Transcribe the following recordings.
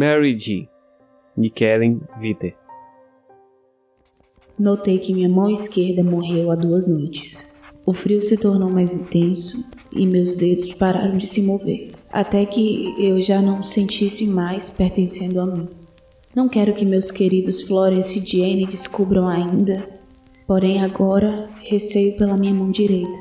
Mary G. Nikellen Viter. Notei que minha mão esquerda morreu há duas noites. O frio se tornou mais intenso e meus dedos pararam de se mover, até que eu já não sentisse mais pertencendo a mim. Não quero que meus queridos Florence e Jane descubram ainda, porém agora receio pela minha mão direita.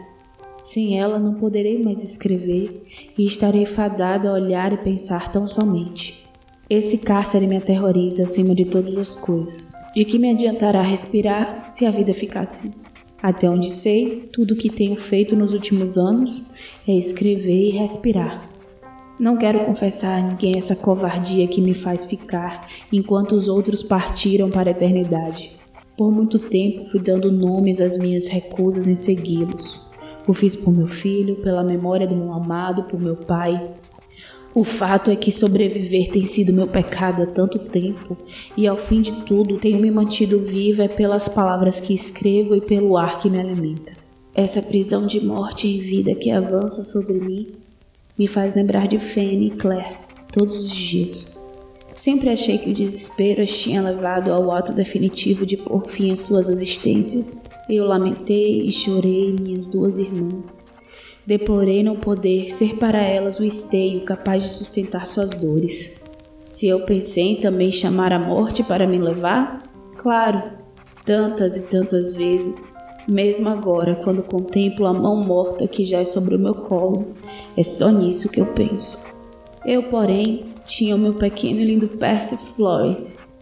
Sem ela não poderei mais escrever e estarei fadada a olhar e pensar tão somente. Esse cárcere me aterroriza acima de todas as coisas. De que me adiantará respirar se a vida ficar assim? Até onde sei, tudo o que tenho feito nos últimos anos é escrever e respirar. Não quero confessar a ninguém essa covardia que me faz ficar enquanto os outros partiram para a eternidade. Por muito tempo fui dando nomes às minhas recusas em segui-los. O fiz por meu filho, pela memória do meu amado, por meu pai. O fato é que sobreviver tem sido meu pecado há tanto tempo, e ao fim de tudo tenho me mantido viva pelas palavras que escrevo e pelo ar que me alimenta. Essa prisão de morte e vida que avança sobre mim me faz lembrar de Fanny e Claire todos os dias. Sempre achei que o desespero as tinha levado ao ato definitivo de pôr fim às suas existências eu lamentei e chorei minhas duas irmãs. Deplorei não poder ser para elas o esteio capaz de sustentar suas dores. Se eu pensei em também chamar a morte para me levar? Claro, tantas e tantas vezes, mesmo agora, quando contemplo a mão morta que já é sobre o meu colo, é só nisso que eu penso. Eu, porém, tinha o meu pequeno e lindo Percy Flores,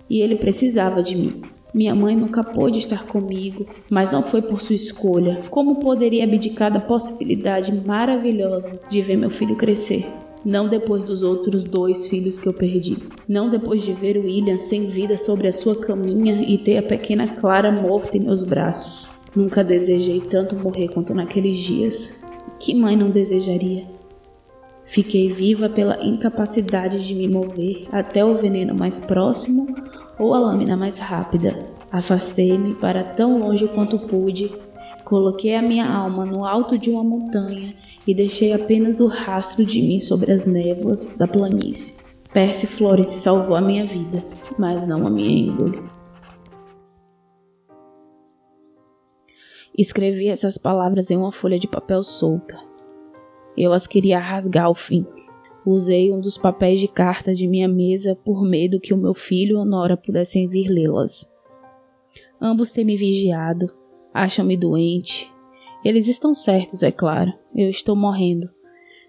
e ele precisava de mim. Minha mãe nunca pôde estar comigo, mas não foi por sua escolha. Como poderia abdicar da possibilidade maravilhosa de ver meu filho crescer? Não depois dos outros dois filhos que eu perdi. Não depois de ver o William sem vida sobre a sua caminha e ter a pequena Clara morta em meus braços. Nunca desejei tanto morrer quanto naqueles dias. Que mãe não desejaria? Fiquei viva pela incapacidade de me mover até o veneno mais próximo ou a lâmina mais rápida. Afastei-me para tão longe quanto pude, coloquei a minha alma no alto de uma montanha e deixei apenas o rastro de mim sobre as névoas da planície. Percy Flores salvou a minha vida, mas não a minha índole. Escrevi essas palavras em uma folha de papel solta. Eu as queria rasgar ao fim. Usei um dos papéis de carta de minha mesa por medo que o meu filho ou Nora pudessem vir lê-las. Ambos têm me vigiado, acham-me doente. Eles estão certos, é claro. Eu estou morrendo.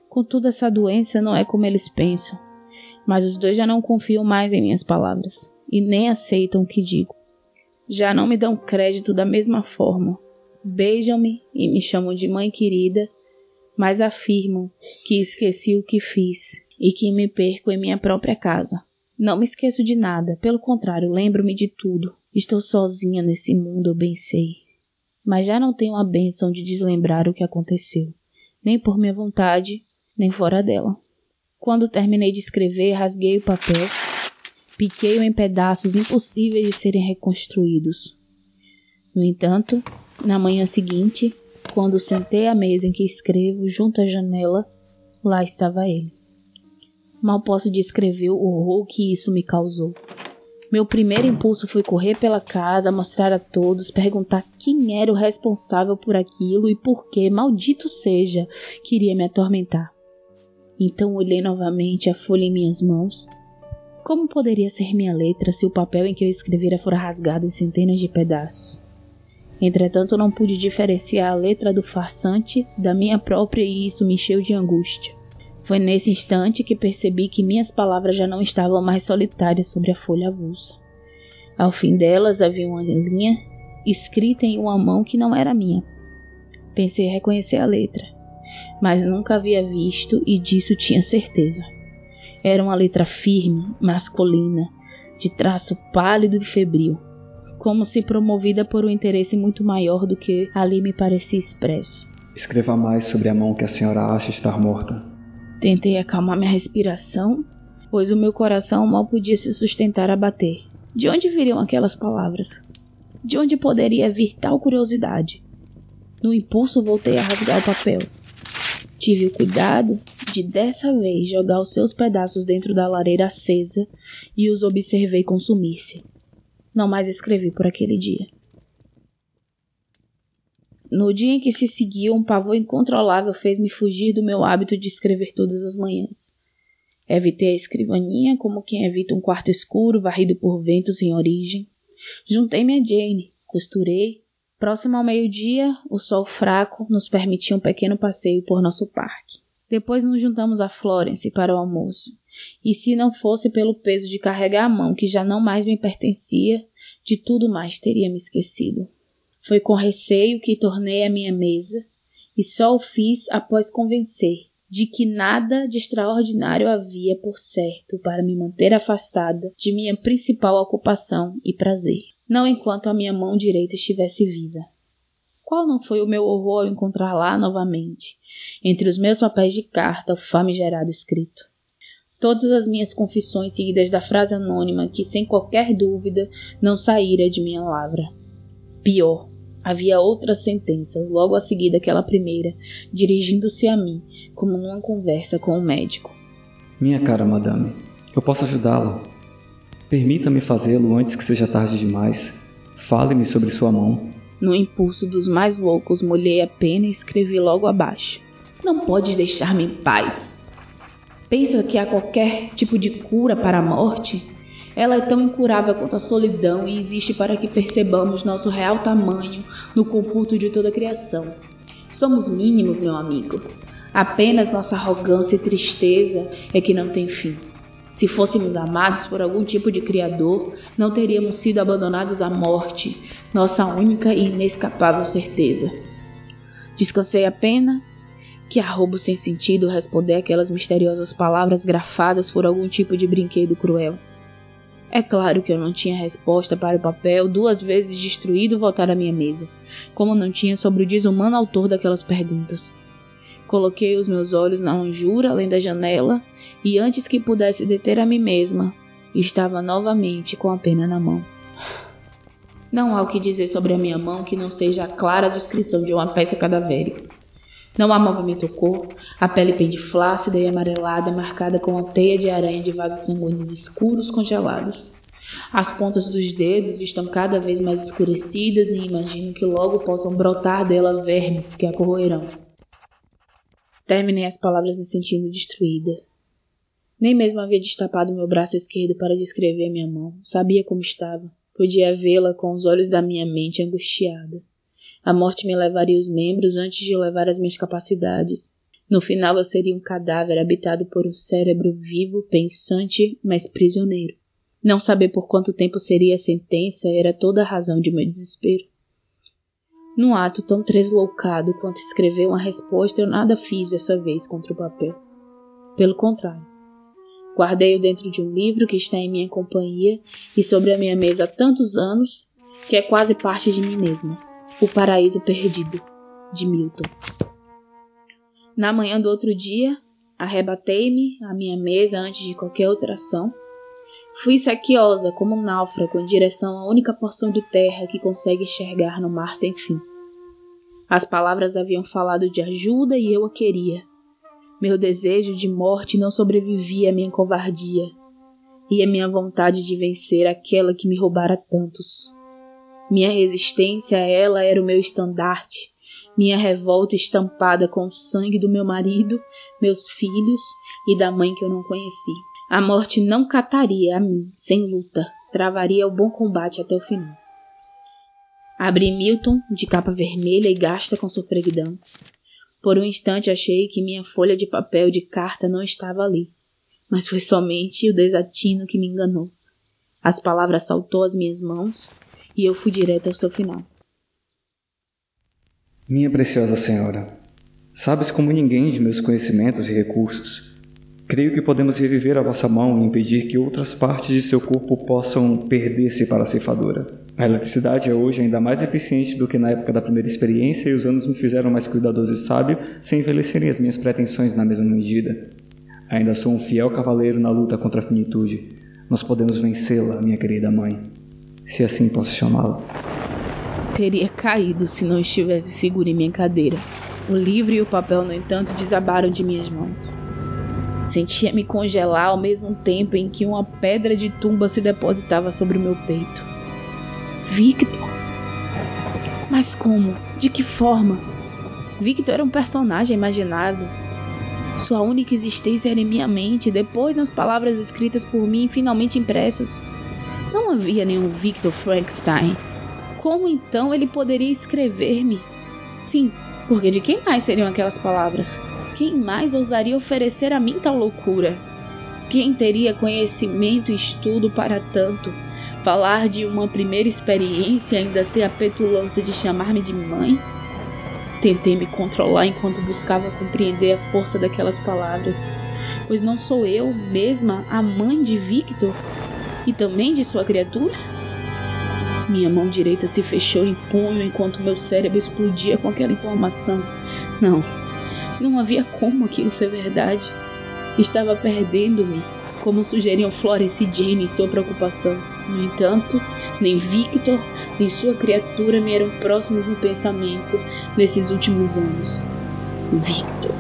Contudo, essa doença não é como eles pensam. Mas os dois já não confiam mais em minhas palavras e nem aceitam o que digo. Já não me dão crédito da mesma forma. Beijam-me e me chamam de mãe querida mas afirmam que esqueci o que fiz e que me perco em minha própria casa. Não me esqueço de nada, pelo contrário, lembro-me de tudo. Estou sozinha nesse mundo, eu bem sei. Mas já não tenho a bênção de deslembrar o que aconteceu, nem por minha vontade, nem fora dela. Quando terminei de escrever, rasguei o papel, piquei-o em pedaços impossíveis de serem reconstruídos. No entanto, na manhã seguinte, quando sentei à mesa em que escrevo, junto à janela, lá estava ele. Mal posso descrever o horror que isso me causou. Meu primeiro impulso foi correr pela casa, mostrar a todos, perguntar quem era o responsável por aquilo e por que, maldito seja, queria me atormentar. Então olhei novamente a folha em minhas mãos. Como poderia ser minha letra se o papel em que eu escrevera fora rasgado em centenas de pedaços? Entretanto, não pude diferenciar a letra do farsante da minha própria e isso me encheu de angústia. Foi nesse instante que percebi que minhas palavras já não estavam mais solitárias sobre a folha avulsa. Ao fim delas havia uma linha escrita em uma mão que não era minha. Pensei reconhecer a letra, mas nunca havia visto e disso tinha certeza. Era uma letra firme, masculina, de traço pálido e febril como se promovida por um interesse muito maior do que ali me parecia expresso. Escreva mais sobre a mão que a senhora acha estar morta. Tentei acalmar minha respiração, pois o meu coração mal podia se sustentar a bater. De onde viriam aquelas palavras? De onde poderia vir tal curiosidade? No impulso voltei a rasgar o papel. Tive o cuidado de dessa vez jogar os seus pedaços dentro da lareira acesa e os observei consumir-se. Não mais escrevi por aquele dia. No dia em que se seguiu, um pavor incontrolável fez-me fugir do meu hábito de escrever todas as manhãs. Evitei a escrivaninha como quem evita um quarto escuro varrido por ventos sem origem. Juntei-me a Jane, costurei. Próximo ao meio-dia, o sol fraco nos permitia um pequeno passeio por nosso parque. Depois nos juntamos a Florence para o almoço. E se não fosse pelo peso de carregar a mão que já não mais me pertencia, de tudo mais teria me esquecido. Foi com receio que tornei a minha mesa, e só o fiz após convencer de que nada de extraordinário havia por certo para me manter afastada de minha principal ocupação e prazer, não enquanto a minha mão direita estivesse viva. Qual não foi o meu horror ao encontrar lá novamente, entre os meus papéis de carta, o famigerado escrito? Todas as minhas confissões seguidas da frase anônima que, sem qualquer dúvida, não saíra de minha lavra. Pior, Havia outra sentença, logo a seguir daquela primeira, dirigindo-se a mim, como numa conversa com o médico. Minha cara madame, eu posso ajudá-la. Permita-me fazê-lo antes que seja tarde demais. Fale-me sobre sua mão. No impulso dos mais loucos, molhei a pena e escrevi logo abaixo. Não podes deixar-me em paz. Pensa que há qualquer tipo de cura para a morte? Ela é tão incurável quanto a solidão e existe para que percebamos nosso real tamanho no computo de toda a criação. Somos mínimos, meu amigo. Apenas nossa arrogância e tristeza é que não tem fim. Se fôssemos amados por algum tipo de criador, não teríamos sido abandonados à morte, nossa única e inescapável certeza. Descansei a pena que arrobo sem sentido responder aquelas misteriosas palavras grafadas por algum tipo de brinquedo cruel. É claro que eu não tinha resposta para o papel duas vezes destruído voltar à minha mesa, como não tinha sobre o desumano autor daquelas perguntas. Coloquei os meus olhos na ranjura além da janela e antes que pudesse deter a mim mesma, estava novamente com a pena na mão. Não há o que dizer sobre a minha mão que não seja a clara descrição de uma peça cadavérica. Não há movimento corpo, a pele pende flácida e amarelada, marcada com uma teia de aranha de vasos sanguíneos escuros congelados. As pontas dos dedos estão cada vez mais escurecidas e imagino que logo possam brotar dela vermes que a corroerão. Terminei as palavras me sentindo destruída. Nem mesmo havia destapado meu braço esquerdo para descrever minha mão. Sabia como estava. Podia vê-la com os olhos da minha mente angustiada. A morte me levaria os membros antes de levar as minhas capacidades. No final eu seria um cadáver habitado por um cérebro vivo, pensante, mas prisioneiro. Não saber por quanto tempo seria a sentença era toda a razão de meu desespero. Num ato tão tresloucado quanto escrever uma resposta, eu nada fiz dessa vez contra o papel. Pelo contrário, guardei-o dentro de um livro que está em minha companhia e sobre a minha mesa há tantos anos que é quase parte de mim mesma. O Paraíso Perdido, de Milton. Na manhã do outro dia, arrebatei-me à minha mesa antes de qualquer outra ação. Fui saquiosa como um náufrago em direção à única porção de terra que consegue enxergar no mar sem fim. As palavras haviam falado de ajuda e eu a queria. Meu desejo de morte não sobrevivia à minha covardia e à minha vontade de vencer aquela que me roubara tantos. Minha resistência a ela era o meu estandarte, minha revolta estampada com o sangue do meu marido, meus filhos e da mãe que eu não conheci. A morte não cataria a mim, sem luta, travaria o bom combate até o final. Abri Milton, de capa vermelha e gasta com sofreguidão. Por um instante achei que minha folha de papel de carta não estava ali, mas foi somente o desatino que me enganou. As palavras saltou às minhas mãos e eu fui direto ao seu final. Minha preciosa senhora, sabes como ninguém de meus conhecimentos e recursos. Creio que podemos reviver a vossa mão e impedir que outras partes de seu corpo possam perder-se para a ceifadora. A eletricidade é hoje ainda mais eficiente do que na época da primeira experiência e os anos me fizeram mais cuidadoso e sábio sem envelhecerem as minhas pretensões na mesma medida. Ainda sou um fiel cavaleiro na luta contra a finitude. Nós podemos vencê-la, minha querida mãe se assim posso chamá-la. Teria caído se não estivesse seguro em minha cadeira. O livro e o papel, no entanto, desabaram de minhas mãos. Sentia-me congelar ao mesmo tempo em que uma pedra de tumba se depositava sobre o meu peito. Victor! Mas como? De que forma? Victor era um personagem imaginado. Sua única existência era em minha mente, depois nas palavras escritas por mim finalmente impressas. Não havia nenhum Victor Frankenstein. Como então ele poderia escrever-me? Sim, porque de quem mais seriam aquelas palavras? Quem mais ousaria oferecer a mim tal loucura? Quem teria conhecimento e estudo para tanto? Falar de uma primeira experiência e ainda ter a petulância de chamar-me de mãe? Tentei me controlar enquanto buscava compreender a força daquelas palavras, pois não sou eu mesma a mãe de Victor e também de sua criatura? Minha mão direita se fechou em punho enquanto meu cérebro explodia com aquela informação. Não, não havia como aquilo ser verdade. Estava perdendo-me, como sugeriam Florence e Jane em sua preocupação. No entanto, nem Victor, nem sua criatura me eram próximos no pensamento nesses últimos anos. Victor.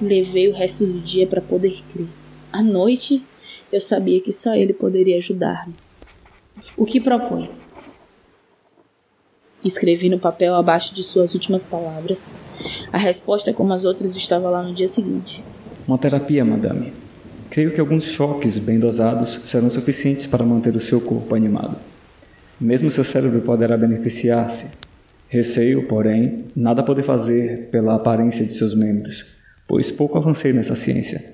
Levei o resto do dia para poder crer. À noite, eu sabia que só ele poderia ajudar-me. O que propõe? Escrevi no papel abaixo de suas últimas palavras. A resposta, como as outras, estava lá no dia seguinte. Uma terapia, madame. Creio que alguns choques bem dosados serão suficientes para manter o seu corpo animado. Mesmo seu cérebro poderá beneficiar-se. Receio, porém, nada poder fazer pela aparência de seus membros, pois pouco avancei nessa ciência.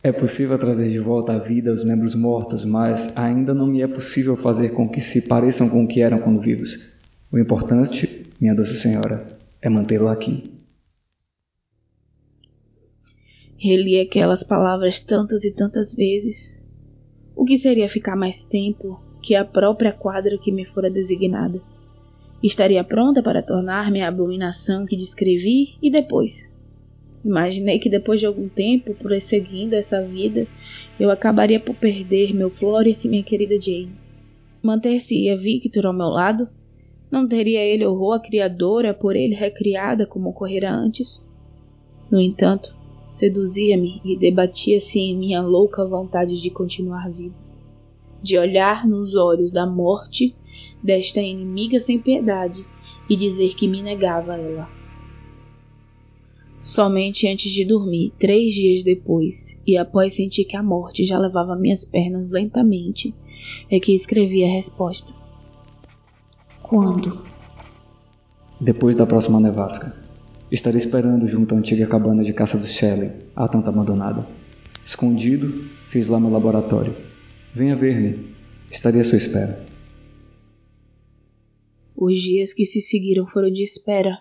É possível trazer de volta à vida os membros mortos, mas ainda não me é possível fazer com que se pareçam com o que eram quando vivos. O importante, minha doce senhora, é mantê-lo aqui. Reli aquelas palavras tantas e tantas vezes. O que seria ficar mais tempo que a própria quadra que me fora designada? Estaria pronta para tornar-me a abominação que descrevi e depois? Imaginei que depois de algum tempo, prosseguindo essa vida, eu acabaria por perder meu Florence e minha querida Jane. Manter-se-ia Victor ao meu lado não teria ele horror a criadora por ele recriada como ocorrera antes? No entanto, seduzia-me e debatia-se em minha louca vontade de continuar vivo, de olhar nos olhos da morte desta inimiga sem piedade e dizer que me negava a ela. Somente antes de dormir, três dias depois, e após sentir que a morte já levava minhas pernas lentamente, é que escrevi a resposta. Quando? Depois da próxima nevasca. Estarei esperando junto à antiga cabana de caça dos Shelley, há tanto abandonada. Escondido, fiz lá meu laboratório. Venha ver-me. Estarei à sua espera. Os dias que se seguiram foram de espera.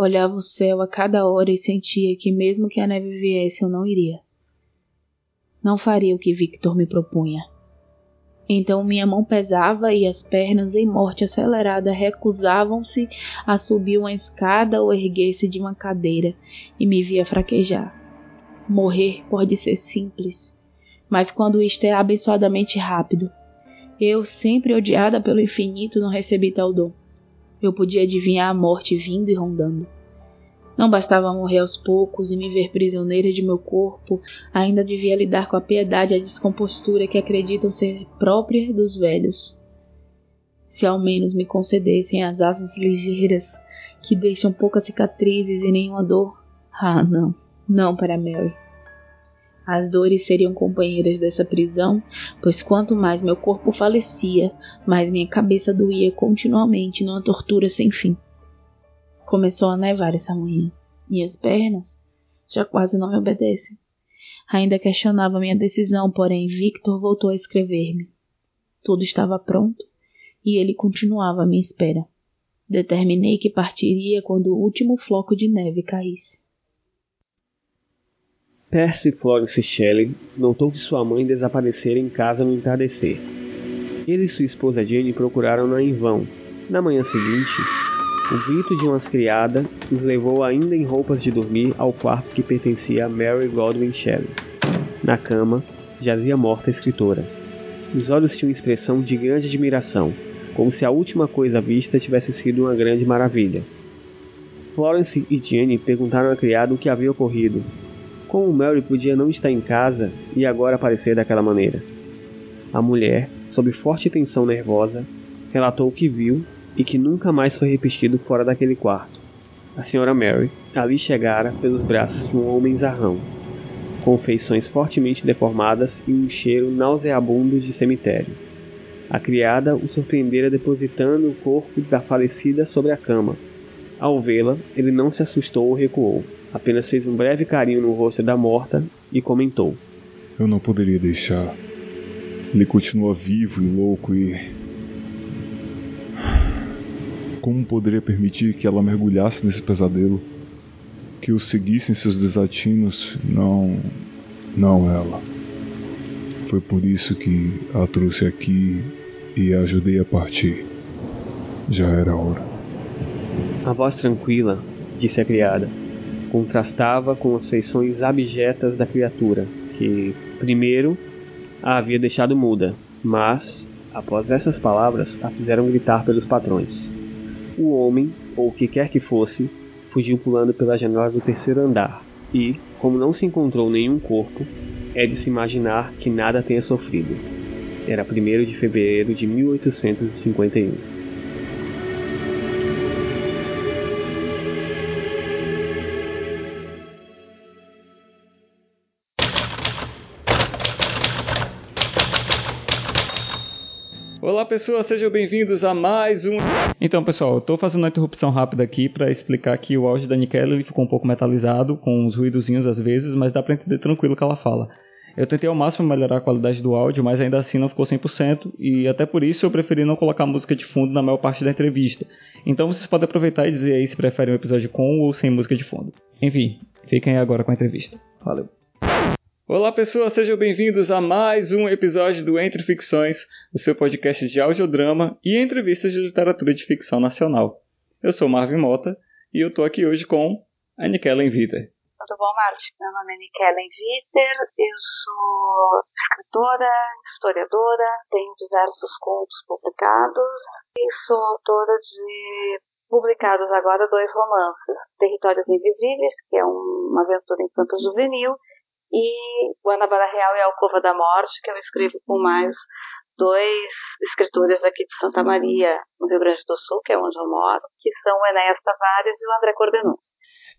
Olhava o céu a cada hora e sentia que, mesmo que a neve viesse, eu não iria. Não faria o que Victor me propunha. Então minha mão pesava e as pernas, em morte acelerada, recusavam-se a subir uma escada ou erguer-se de uma cadeira e me via fraquejar. Morrer pode ser simples, mas quando isto é abençoadamente rápido. Eu, sempre odiada pelo infinito, não recebi tal dom. Eu podia adivinhar a morte vindo e rondando. Não bastava morrer aos poucos e me ver prisioneira de meu corpo, ainda devia lidar com a piedade e a descompostura que acreditam ser própria dos velhos. Se ao menos me concedessem as asas ligeiras que deixam poucas cicatrizes e nenhuma dor. Ah, não, não para Mary. As dores seriam companheiras dessa prisão, pois quanto mais meu corpo falecia, mais minha cabeça doía continuamente numa tortura sem fim. Começou a nevar essa manhã. Minhas pernas já quase não me obedecem. Ainda questionava minha decisão, porém Victor voltou a escrever-me. Tudo estava pronto e ele continuava à minha espera. Determinei que partiria quando o último floco de neve caísse. Percy Florence Shelley notou que sua mãe desaparecera em casa no entardecer. Ele e sua esposa Jane procuraram-na em vão. Na manhã seguinte, o grito de umas criadas os levou ainda em roupas de dormir ao quarto que pertencia a Mary Godwin Shelley. Na cama, jazia morta a escritora. Os olhos tinham expressão de grande admiração, como se a última coisa vista tivesse sido uma grande maravilha. Florence e Jenny perguntaram à criada o que havia ocorrido. Como Mary podia não estar em casa e agora aparecer daquela maneira? A mulher, sob forte tensão nervosa, relatou o que viu e que nunca mais foi repetido fora daquele quarto. A senhora Mary ali chegara pelos braços de um homem zarrão, com feições fortemente deformadas e um cheiro nauseabundo de cemitério. A criada o surpreendera depositando o corpo da falecida sobre a cama. Ao vê-la, ele não se assustou ou recuou, apenas fez um breve carinho no rosto da morta e comentou: Eu não poderia deixar. Ele continua vivo e louco e. Como poderia permitir que ela mergulhasse nesse pesadelo? Que o seguisse em seus desatinos? Não. Não ela. Foi por isso que a trouxe aqui e a ajudei a partir. Já era hora. A voz tranquila, disse a criada, contrastava com as feições abjetas da criatura, que, primeiro, a havia deixado muda, mas, após essas palavras, a fizeram gritar pelos patrões. O homem, ou o que quer que fosse, fugiu pulando pela janela do terceiro andar, e, como não se encontrou nenhum corpo, é de se imaginar que nada tenha sofrido. Era 1 de fevereiro de 1851. Olá pessoal, sejam bem-vindos a mais um. Então pessoal, eu tô fazendo uma interrupção rápida aqui para explicar que o áudio da Nikela ele ficou um pouco metalizado, com uns ruidozinhos às vezes, mas dá para entender tranquilo o que ela fala. Eu tentei ao máximo melhorar a qualidade do áudio, mas ainda assim não ficou 100%, e até por isso eu preferi não colocar música de fundo na maior parte da entrevista. Então vocês podem aproveitar e dizer aí se preferem um episódio com ou sem música de fundo. Enfim, fiquem agora com a entrevista. Valeu. Olá pessoas, sejam bem-vindos a mais um episódio do Entre Ficções, o seu podcast de audiodrama e entrevistas de literatura de ficção nacional. Eu sou Marvin Mota e eu tô aqui hoje com a Nikellen Viter. Tudo bom, Marvin? Meu nome é Nikellen Viter, eu sou escritora, historiadora, tenho diversos contos publicados e sou autora de publicados agora dois romances, Territórios Invisíveis, que é uma aventura infanto-juvenil, e Guanabara Real e Alcova da Morte, que eu escrevo com mais dois escritores aqui de Santa Maria, no Rio Grande do Sul, que é onde eu moro, que são o Enéas Tavares e o André Cordenus.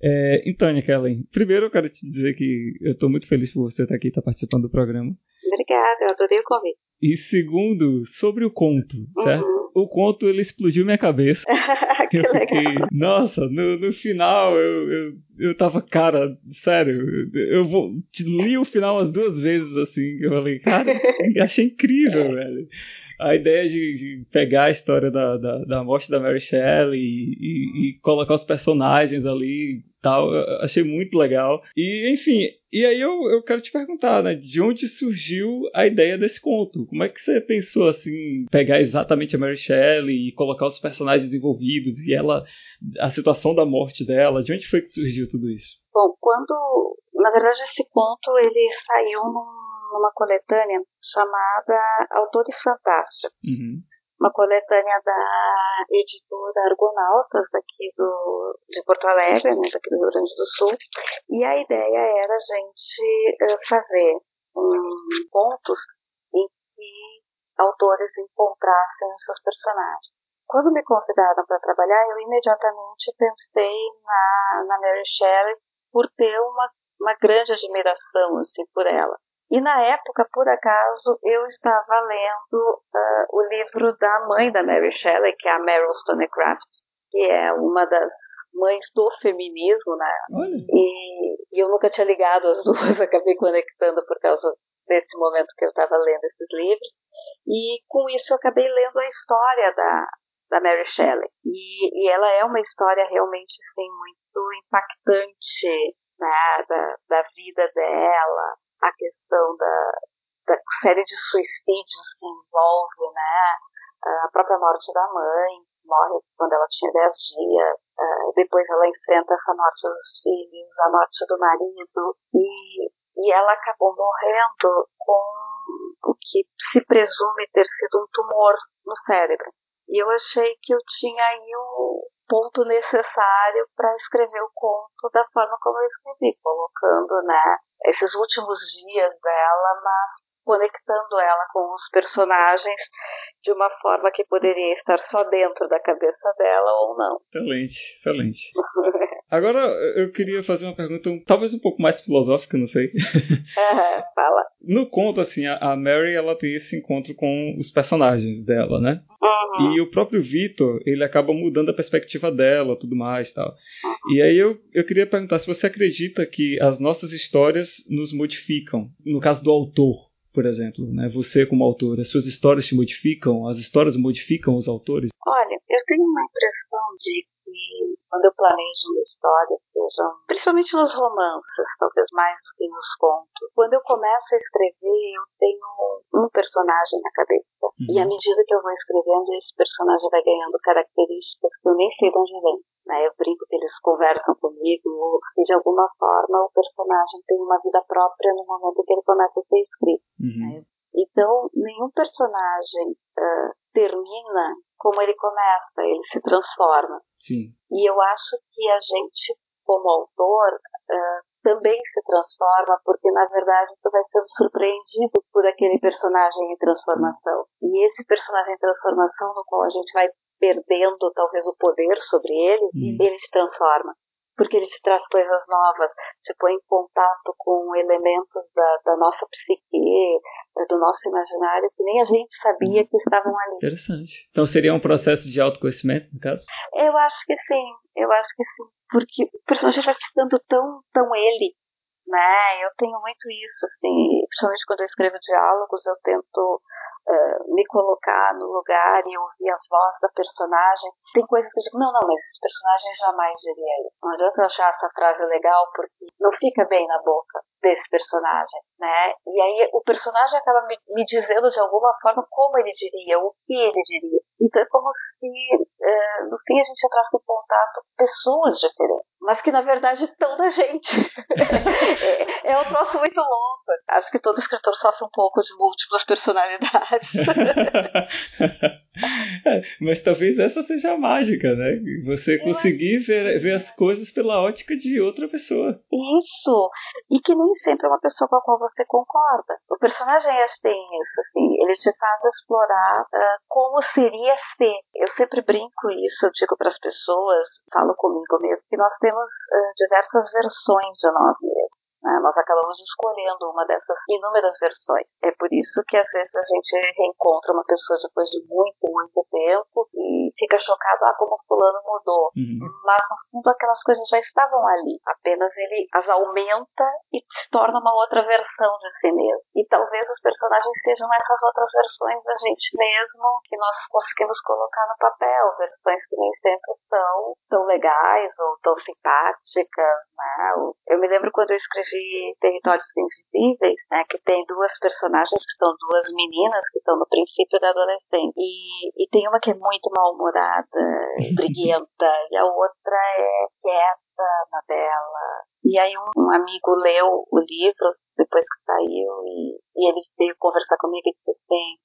É, então, Kellen, primeiro eu quero te dizer que eu estou muito feliz por você estar aqui, estar participando do programa. Obrigada, eu adorei o convite. E segundo, sobre o conto, certo? Uhum. O conto ele explodiu minha cabeça. eu fiquei, legal. nossa, no, no final eu, eu, eu tava, cara, sério, eu vou, li o final umas duas vezes assim, eu falei, cara, achei incrível, velho a ideia de, de, pegar a história da, da, da morte da Mary Shelley e, e, e, colocar os personagens ali tal, achei muito legal. E, enfim, e aí eu, eu quero te perguntar, né, de onde surgiu a ideia desse conto? Como é que você pensou, assim, pegar exatamente a Mary Shelley e colocar os personagens envolvidos e ela, a situação da morte dela, de onde foi que surgiu tudo isso? Bom, quando, na verdade, esse conto, ele saiu num numa coletânea chamada Autores Fantásticos. Uhum. Uma coletânea da editora Argonautas, daqui do, de Porto Alegre, né, daqui do Rio Grande do Sul. E a ideia era a gente uh, fazer um, contos em que autores encontrassem os seus personagens. Quando me convidaram para trabalhar, eu imediatamente pensei na, na Mary Shelley por ter uma, uma grande admiração assim, por ela. E na época, por acaso, eu estava lendo uh, o livro da mãe da Mary Shelley, que é a Meryl Stonecraft, que é uma das mães do feminismo, né? E, e, eu nunca tinha ligado as duas, acabei conectando por causa desse momento que eu estava lendo esses livros. E com isso eu acabei lendo a história da, da Mary Shelley. E, e ela é uma história realmente assim, muito impactante né, da, da vida dela, a questão da, da série de suicídios que envolve né, a própria morte da mãe, morre quando ela tinha 10 dias, depois ela enfrenta essa morte dos filhos, a morte do marido, e, e ela acabou morrendo com o que se presume ter sido um tumor no cérebro. E eu achei que eu tinha aí o, ponto necessário para escrever o conto da forma como eu escrevi, colocando, né, esses últimos dias dela, mas conectando ela com os personagens de uma forma que poderia estar só dentro da cabeça dela ou não. Excelente, excelente. Agora eu queria fazer uma pergunta talvez um pouco mais filosófica, não sei. Fala. No conto, assim, a Mary ela tem esse encontro com os personagens dela, né? Uhum. E o próprio Vitor, ele acaba mudando a perspectiva dela, tudo mais, tal. Uhum. E aí eu, eu queria perguntar se você acredita que as nossas histórias nos modificam, no caso do autor por exemplo, né? Você como autor, as suas histórias te modificam, as histórias modificam os autores? Olha, eu tenho uma impressão de que quando eu planejo uma história, sejam, principalmente nos romances, talvez mais do que nos contos, quando eu começo a escrever, eu tenho um personagem na cabeça. Uhum. E à medida que eu vou escrevendo, esse personagem vai ganhando características que eu nem sei de onde vem. Né? Eu brinco que eles conversam comigo e de alguma forma o personagem tem uma vida própria no momento que ele começa a ser escrito. Uhum. Né? Então, nenhum personagem uh, termina como ele começa, ele se transforma. Sim. E eu acho que a gente, como autor, uh, também se transforma, porque na verdade tu vai sendo surpreendido por aquele personagem em transformação. E esse personagem em transformação, no qual a gente vai perdendo talvez o poder sobre ele, hum. ele se transforma. Porque ele te traz coisas novas, te põe em contato com elementos da, da nossa psique, do nosso imaginário, que nem a gente sabia que estavam ali. Interessante. Então seria um processo de autoconhecimento, no caso? Eu acho que sim, eu acho que sim. Porque o personagem vai ficando tão, tão ele, né? Eu tenho muito isso, assim, principalmente quando eu escrevo diálogos, eu tento me colocar no lugar e ouvir a voz da personagem. Tem coisas que eu digo, não, não, mas esse personagem jamais diria isso. Não adianta eu achar essa frase legal porque não fica bem na boca desse personagem, né? E aí o personagem acaba me, me dizendo de alguma forma como ele diria, o que ele diria. Então é como se, uh, no fim, a gente entrasse em contato com pessoas diferentes, mas que na verdade estão na gente. é, é um troço muito louco. Acho que todo escritor sofre um pouco de múltiplas personalidades. é, mas talvez essa seja a mágica, né? Você conseguir ver, ver as coisas pela ótica de outra pessoa. Isso! E que nem sempre é uma pessoa com a qual você concorda. O personagem este tem isso, assim, ele te faz explorar uh, como seria ser. Eu sempre brinco isso, eu digo para as pessoas, falo comigo mesmo, que nós temos uh, diversas versões de nós mesmos. Né? Nós acabamos escolhendo uma dessas inúmeras versões. É por isso que às vezes a gente reencontra uma pessoa depois de muito, muito tempo e fica chocado, ah, como fulano mudou. Uhum. Mas no fundo aquelas coisas já estavam ali. Apenas ele as aumenta e se torna uma outra versão de si mesmo. E talvez os personagens sejam essas outras versões da gente mesmo que nós conseguimos colocar no papel. Versões que nem sempre são tão legais ou tão simpáticas, né? Eu me lembro quando eu escrevi de Territórios Invisíveis, né, que tem duas personagens que são duas meninas que estão no princípio da adolescência. E, e tem uma que é muito mal-humorada, briguenta, e a outra é quieta na dela. E aí um, um, amigo leu o livro depois que saiu e, e ele veio conversar comigo e disse assim,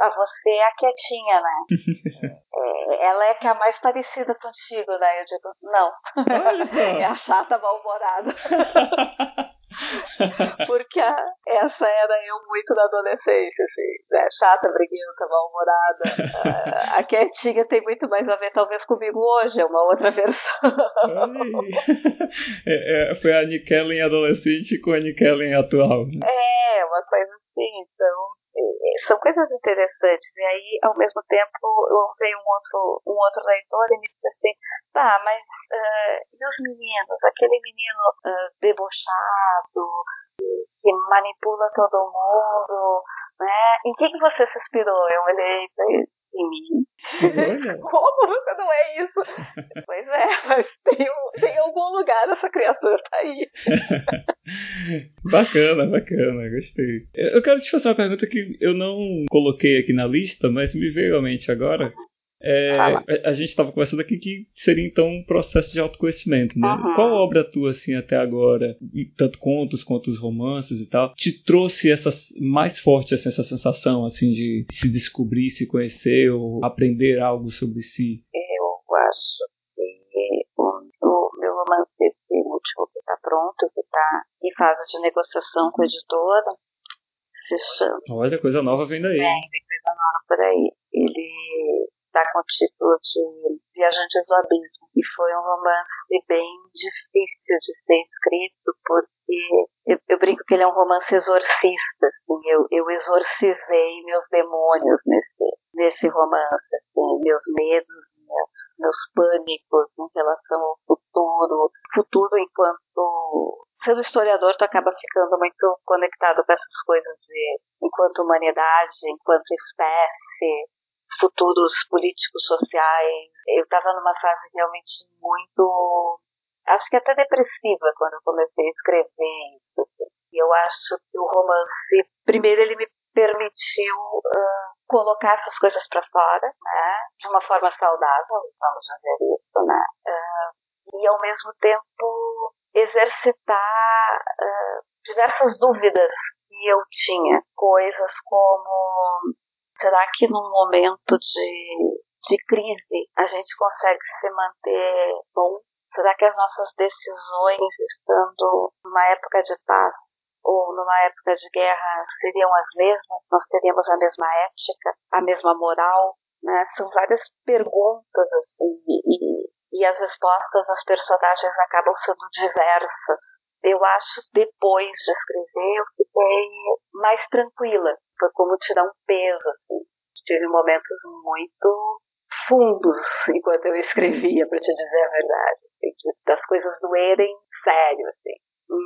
ah, você é a quietinha, né? é, ela é que é a mais parecida contigo, né? Eu digo, não. é a chata mal-humorada. Porque a, essa era eu muito na adolescência, assim, né? Chata, briguenta, mal-humorada. A, a quietinha tem muito mais a ver, talvez, comigo hoje, é uma outra versão. é, é, foi a Nickelin adolescente com a Nickelin atual. Né? É, uma coisa assim, então são coisas interessantes. E aí, ao mesmo tempo, veio um outro, um outro leitor e me disse assim, tá, mas uh, e os meninos? Aquele menino uh, debochado, que manipula todo mundo, né? Em que, que você se inspirou? Eu olhei em mim. Como você não é isso? pois é, mas tem, tem algum lugar essa criatura tá aí. bacana, bacana, gostei. Eu quero te fazer uma pergunta que eu não coloquei aqui na lista, mas me veio à mente agora. É, a, a, gente estava conversando aqui que seria então um processo de autoconhecimento, né? Uhum. Qual obra tua, assim, até agora, tanto contos quanto os romances e tal, te trouxe essa, mais forte assim, essa sensação, assim, de se descobrir, se conhecer ou aprender algo sobre si? Eu acho que romance esse último que está pronto, que está em fase de negociação com a editora, se chama. Olha, coisa nova vem daí. É, tem coisa nova por aí. Com o título de Viajantes do Abismo. E foi um romance bem difícil de ser escrito, porque eu, eu brinco que ele é um romance exorcista. Assim, eu, eu exorcizei meus demônios nesse, nesse romance. Assim, meus medos, meus, meus pânicos em relação ao futuro. Futuro enquanto sendo historiador, tu acaba ficando muito conectado com essas coisas de enquanto humanidade, enquanto espécie, futuros políticos sociais. Eu estava numa fase realmente muito, acho que até depressiva quando eu comecei a escrever isso. E eu acho que o romance, primeiro, ele me permitiu uh, colocar essas coisas para fora, né, de uma forma saudável, vamos dizer isso, né, uh, e ao mesmo tempo exercitar uh, diversas dúvidas que eu tinha, coisas como Será que num momento de, de crise a gente consegue se manter bom? Será que as nossas decisões, estando numa época de paz ou numa época de guerra, seriam as mesmas? Nós teríamos a mesma ética, a mesma moral? Né? São várias perguntas assim e, e as respostas das personagens acabam sendo diversas. Eu acho depois de escrever eu fiquei mais tranquila foi como tirar um peso, assim. Tive momentos muito fundos enquanto eu escrevia, para te dizer a verdade. Assim, das coisas doerem sério, assim.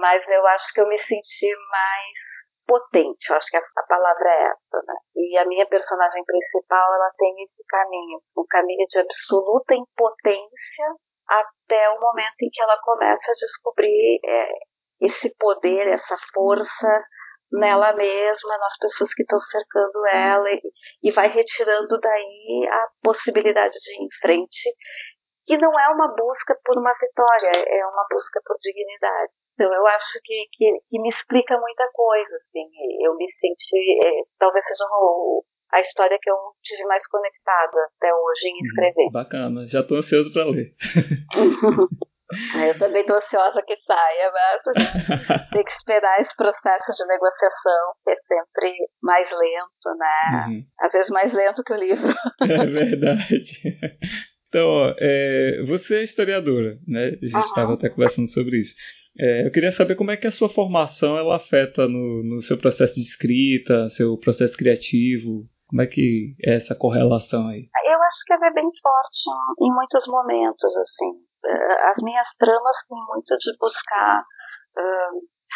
Mas eu acho que eu me senti mais potente, eu acho que a, a, palavra é essa, né? E a minha personagem principal, ela tem esse caminho, um caminho de absoluta impotência até o momento em que ela começa a descobrir é, esse poder, essa força nela mesma, nas pessoas que estão cercando ela e, e vai retirando daí a possibilidade de ir em frente. E não é uma busca por uma vitória, é uma busca por dignidade. Então eu acho que, que, que me explica muita coisa, assim. Eu me senti, é, talvez seja a história que eu tive mais conectada até hoje em uhum. escrever. Bacana, já estou ansioso para ler. Eu também estou ansiosa que saia, mas a gente tem que esperar esse processo de negociação, que é sempre mais lento, né? Uhum. Às vezes mais lento que o livro. É verdade. Então, ó, é, você é historiadora, né? A gente estava uhum. até conversando sobre isso. É, eu queria saber como é que a sua formação ela afeta no, no seu processo de escrita, seu processo criativo. Como é que é essa correlação aí? Eu acho que ela é bem forte em muitos momentos, assim. Eh, as minhas tramas têm muito de buscar,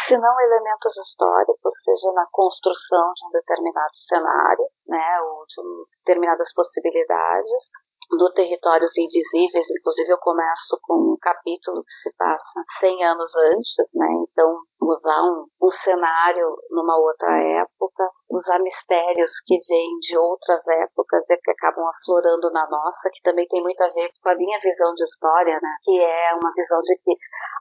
se não elementos históricos, seja na construção de um determinado cenário, né, ou de determinadas possibilidades, do Territórios Invisíveis, inclusive eu começo com um capítulo que se passa 100 anos antes, né? Então, usar um, um cenário numa outra época, usar mistérios que vêm de outras épocas e que acabam aflorando na nossa, que também tem muito a ver com a minha visão de história, né? Que é uma visão de que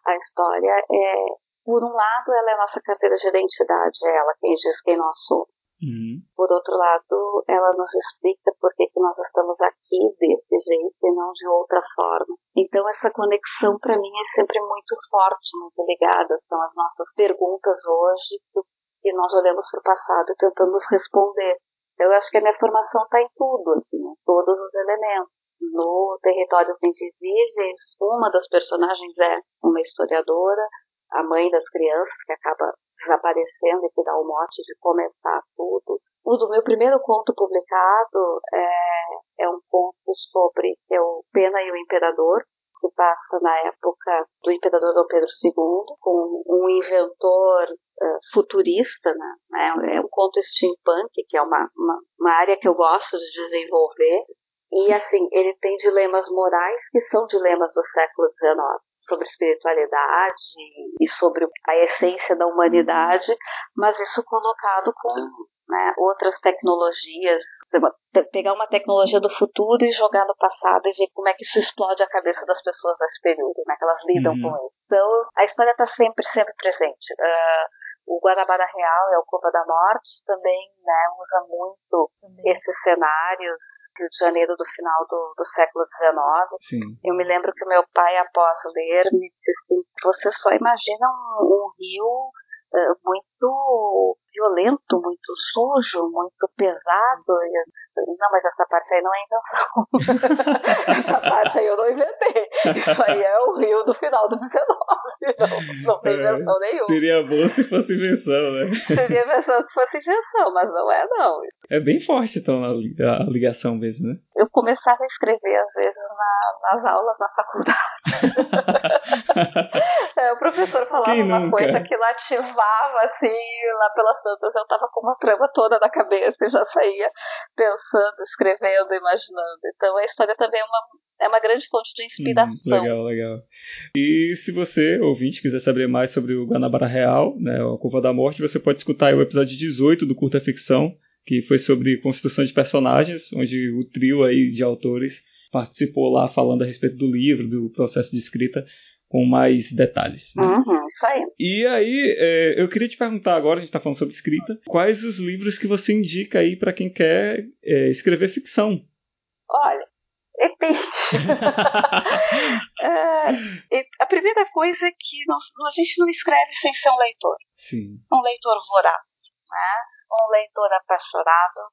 a história é por um lado, ela é a nossa carteira de identidade, é ela quem diz quem nós somos. Uhum. Por outro lado, ela nos explica por que, que nós estamos aqui desse jeito e não de outra forma. Então, essa conexão para mim é sempre muito forte, muito ligada. São as nossas perguntas hoje que nós olhamos para o passado e tentamos responder. Eu acho que a minha formação está em tudo, assim, em todos os elementos. No Territórios Invisíveis, uma das personagens é uma historiadora, a mãe das crianças, que acaba desaparecendo e que dá o mote de começar tudo. O do meu primeiro conto publicado é, é um conto sobre é o Pena e o Imperador, que passa na época do Imperador Dom Pedro II, com um inventor uh, futurista, né? É um conto steampunk, que é uma, uma, uma área que eu gosto de desenvolver. E assim, ele tem dilemas morais que são dilemas do século XIX sobre espiritualidade e sobre a essência da humanidade, mas isso colocado com né, outras tecnologias, pegar uma tecnologia do futuro e jogar no passado e ver como é que isso explode a cabeça das pessoas nesse período, como é que elas lidam uhum. com isso. Então, a história está sempre, sempre presente. Uh, o Guanabara Real é o Copa da Morte, também né, usa muito também. esses cenários Rio de Janeiro do final do, do século XIX. Eu me lembro que meu pai, após ler, me disse assim, você só imagina um, um rio uh, muito violento, muito sujo, muito pesado. E eu, não, mas essa parte aí não é invenção. essa parte aí eu não inventei. Isso aí é o Rio do final do 19. Não, não tem é, invenção é, nenhuma. Seria bom se fosse invenção, né? Seria invenção se fosse invenção, mas não é não. É bem forte então a ligação mesmo, né? Eu começava a escrever às vezes na, nas aulas na faculdade. é, o professor falava uma coisa que lá ativava assim, lá pelas tantas eu tava com uma trama toda na cabeça e já saía pensando, escrevendo, imaginando. Então a história também é uma, é uma grande fonte de inspiração. Hum, legal, legal. E se você, ouvinte, quiser saber mais sobre o Guanabara Real, né, a Curva da Morte, você pode escutar o episódio 18 do Curta Ficção, que foi sobre construção de personagens, onde o trio aí de autores participou lá falando a respeito do livro, do processo de escrita com mais detalhes. Né? Uhum, isso aí. E aí, é, eu queria te perguntar agora, a gente está falando sobre escrita, quais os livros que você indica aí para quem quer é, escrever ficção? Olha, depende. é, a primeira coisa é que a gente não escreve sem ser um leitor. Sim. Um leitor voraz, né? um leitor apaixonado,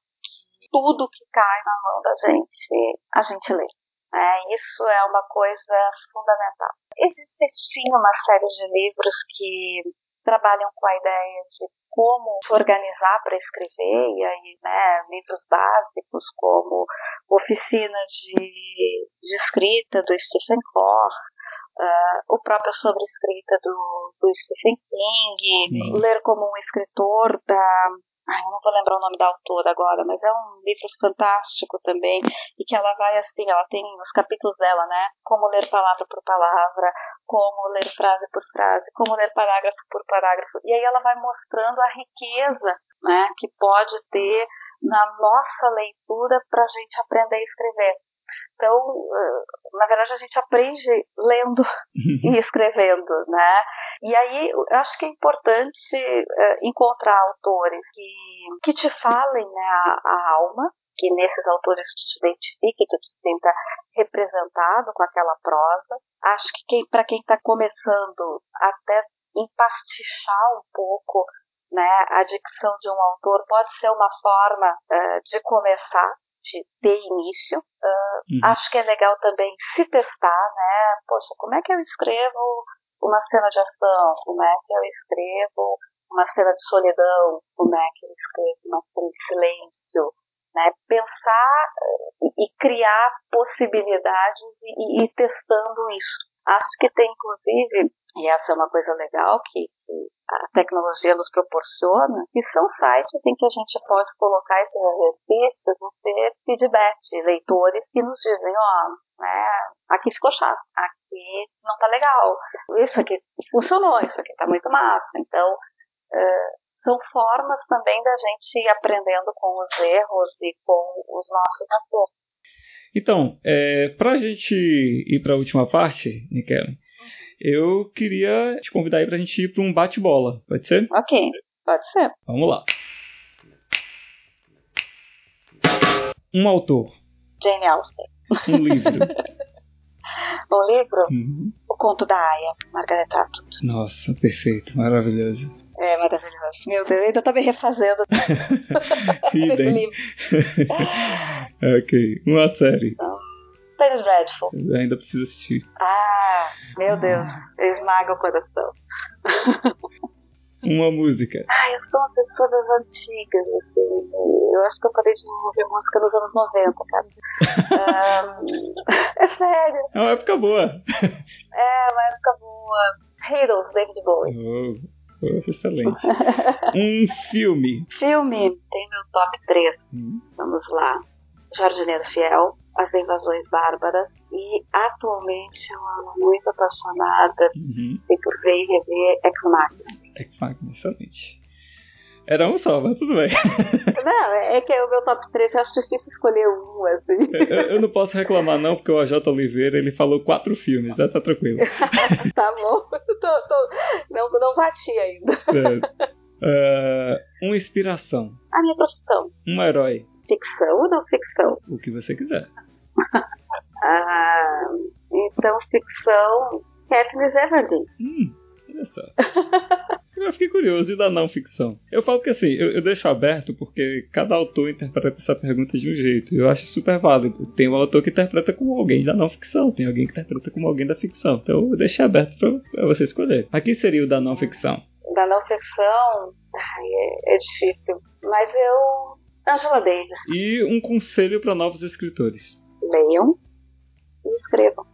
tudo que cai na mão da gente, a gente lê. É, isso é uma coisa fundamental. Existe sim uma série de livros que trabalham com a ideia de como se organizar para escrever, e aí, né, livros básicos como Oficina de, de Escrita, do Stephen Corr, uh, o próprio Sobre Escrita do, do Stephen King, Ler como um Escritor, da Eu não vou lembrar o nome da autora agora, mas é um livro fantástico também, e que ela vai assim, ela tem os capítulos dela, né? Como ler palavra por palavra, como ler frase por frase, como ler parágrafo por parágrafo. E aí ela vai mostrando a riqueza, né, que pode ter na nossa leitura para a gente aprender a escrever. Então, eh, na verdade, a gente aprende lendo e escrevendo, né? E aí, eu acho que é importante eh, encontrar autores que, que te falem né, a, a alma, que nesses autores tu te identifique, tu te sinta representado com aquela prosa. Acho que para quem está começando, até empastichar um pouco né, a dicção de um autor pode ser uma forma uh, de começar, de ter início. Uh, uhum. Acho que é legal também se testar, né? Poxa, como é que eu escrevo uma cena de ação? Como é que eu escrevo uma cena de solidão? Como é que eu escrevo uma cena de silêncio? Né? Pensar e, e criar possibilidades e, e ir testando isso. Acho que tem, inclusive, e essa é uma coisa legal que, a tecnologia nos proporciona, que são sites em que a gente pode colocar esses exercícios e ter feedback de leitores que nos dizem, ó, oh, né, aqui ficou chato, aqui não tá legal, isso aqui funcionou, isso aqui tá muito massa. Então, uh, são formas também da gente ir aprendendo com os erros e com os nossos acertos. Então, é, para a gente ir para a última parte, Nikela, eu queria te convidar aí para a gente ir para um bate-bola. Pode ser? Ok, pode ser. Vamos lá. Um autor. Jane Austen. Um livro. um livro? Uhum. O Conto da Aya, Margaret Atwood. Nossa, perfeito, maravilhoso. É maravilhoso. Meu Deus, ainda tá me refazendo. Idem. ok. Uma série. Então, Penny Dreadful. Ainda preciso assistir. Ah, meu Deus. Esmaga o coração. Uma música. Ah, eu sou uma pessoa das antigas, assim. Eu acho que eu parei de ouvir música nos anos 90, cara. um, é sério. É uma época boa. É, uma época boa. Heroes, David Bowie. Oh. Excelente. um filme. Filme. Tem meu top 3. Hum. Vamos lá. Jardineiro Fiel, As Invasões Bárbaras e atualmente eu amo muito apaixonada uhum. e por ver e rever Ex Machina. Ex Machina, excelente. Era um só, mas tudo bem. Não, é que é o meu top 3, eu acho difícil escolher um, assim. Eu, eu não posso reclamar, não, porque o AJ Oliveira ele falou quatro filmes, né? Tá tranquilo. tá bom, tô, tô, não, não bati ainda. É. Uh, uma inspiração. A minha profissão. Um herói. Ficção ou não ficção? O que você quiser. ah, então, ficção. Katniss Everdeen. Hum, só. eu fiquei curioso e da não ficção. Eu falo que assim, eu, eu, deixo aberto porque cada autor interpreta essa pergunta de um jeito. Eu acho super válido. Tem um autor que interpreta como alguém da não ficção, tem alguém que interpreta como alguém da ficção. Então eu deixo aberto pra, pra você escolher. Aqui seria o da não ficção. Da não ficção, ai, é, é difícil. Mas eu. Angela Davis. E um conselho para novos escritores. Leiam e escrevam.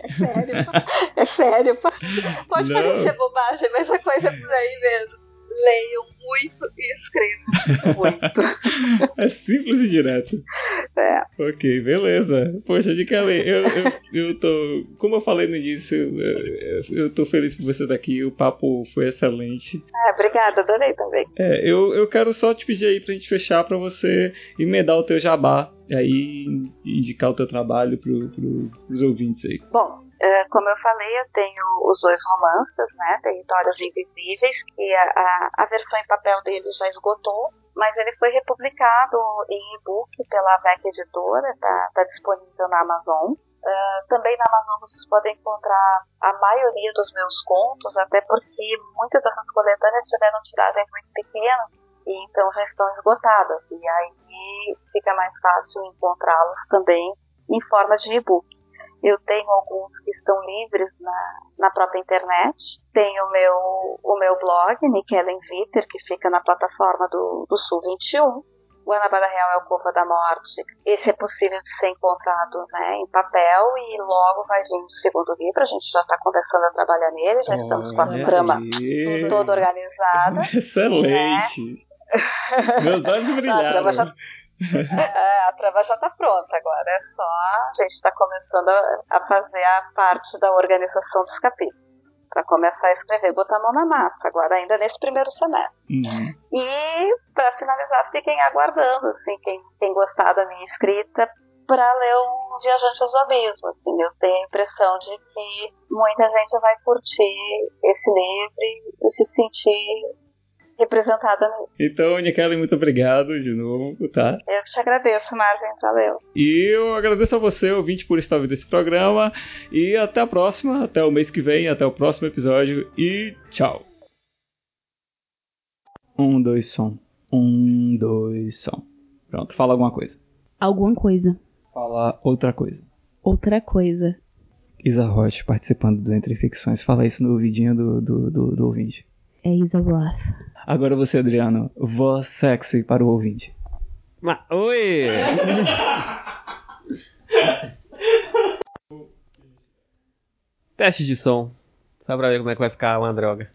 É sério, é sério. Pode Não. parecer bobagem, mas a coisa é por aí mesmo. Leiam muito e escrevam muito. É simples e direto. É. Ok, beleza. Poxa, de Kelly, eu, eu, eu tô. Como eu falei no início, eu, eu tô feliz por você estar aqui. O papo foi excelente. Ah, obrigada, adorei também. É, eu, eu quero só te pedir aí pra gente fechar pra você emendar o teu jabá e aí indicar o teu trabalho para os ouvintes aí. Bom, é, como eu falei, eu tenho os dois romances, né, Territórios Invisíveis, que a, a, a versão em papel dele já esgotou, mas ele foi republicado em e-book pela VEC Editora, está tá disponível na Amazon. Uh, também na Amazon vocês podem encontrar a maioria dos meus contos, até porque muitas dessas coletâneas tiveram tiragens muito pequenas e então já estão esgotadas. E aí fica mais fácil encontrá-los também em forma de e-book. Eu tenho alguns que estão livres na, na própria internet. Tenho o meu, o meu blog, Nikellen Vitter, que fica na plataforma do, do Sul 21. Guanabara Real é o Corpo da Morte. Esse é possível de ser encontrado né, em papel e logo vai vir o segundo livro. A gente já está começando a trabalhar nele, já estamos com a trama toda organizada. Excelente! Né? Meus olhos brilharam. A trama já, é, a trama já está pronta agora. É só a gente está começando a, fazer a parte da organização dos capítulos. Para começar a escrever, botar a mão na massa, agora ainda nesse primeiro semestre. Uhum. E, para finalizar, fiquem aguardando, assim, quem, quem gostar da minha escrita, para ler o Viajantes do Abismo. Assim, eu tenho a impressão de que muita gente vai curtir esse livro e se sentir representada no. Então, Nikele, muito obrigado de novo, tá? Eu te agradeço, Marvin, valeu. E eu agradeço a você, ouvinte, por estar ouvindo esse programa. E até a próxima, até o mês que vem, até o próximo episódio e tchau. Um, dois, som. Um, dois, som. Pronto, fala alguma coisa. Alguma coisa. Fala outra coisa. Outra coisa. Isa Rocha participando do Entre Ficções. Fala isso no ouvidinho do, do, do, do ouvinte. É Isa Roth. Agora você, Adriano. Voz sexy para o ouvinte. Ma Oi! Teste de som. Só pra ver como é que vai ficar uma droga.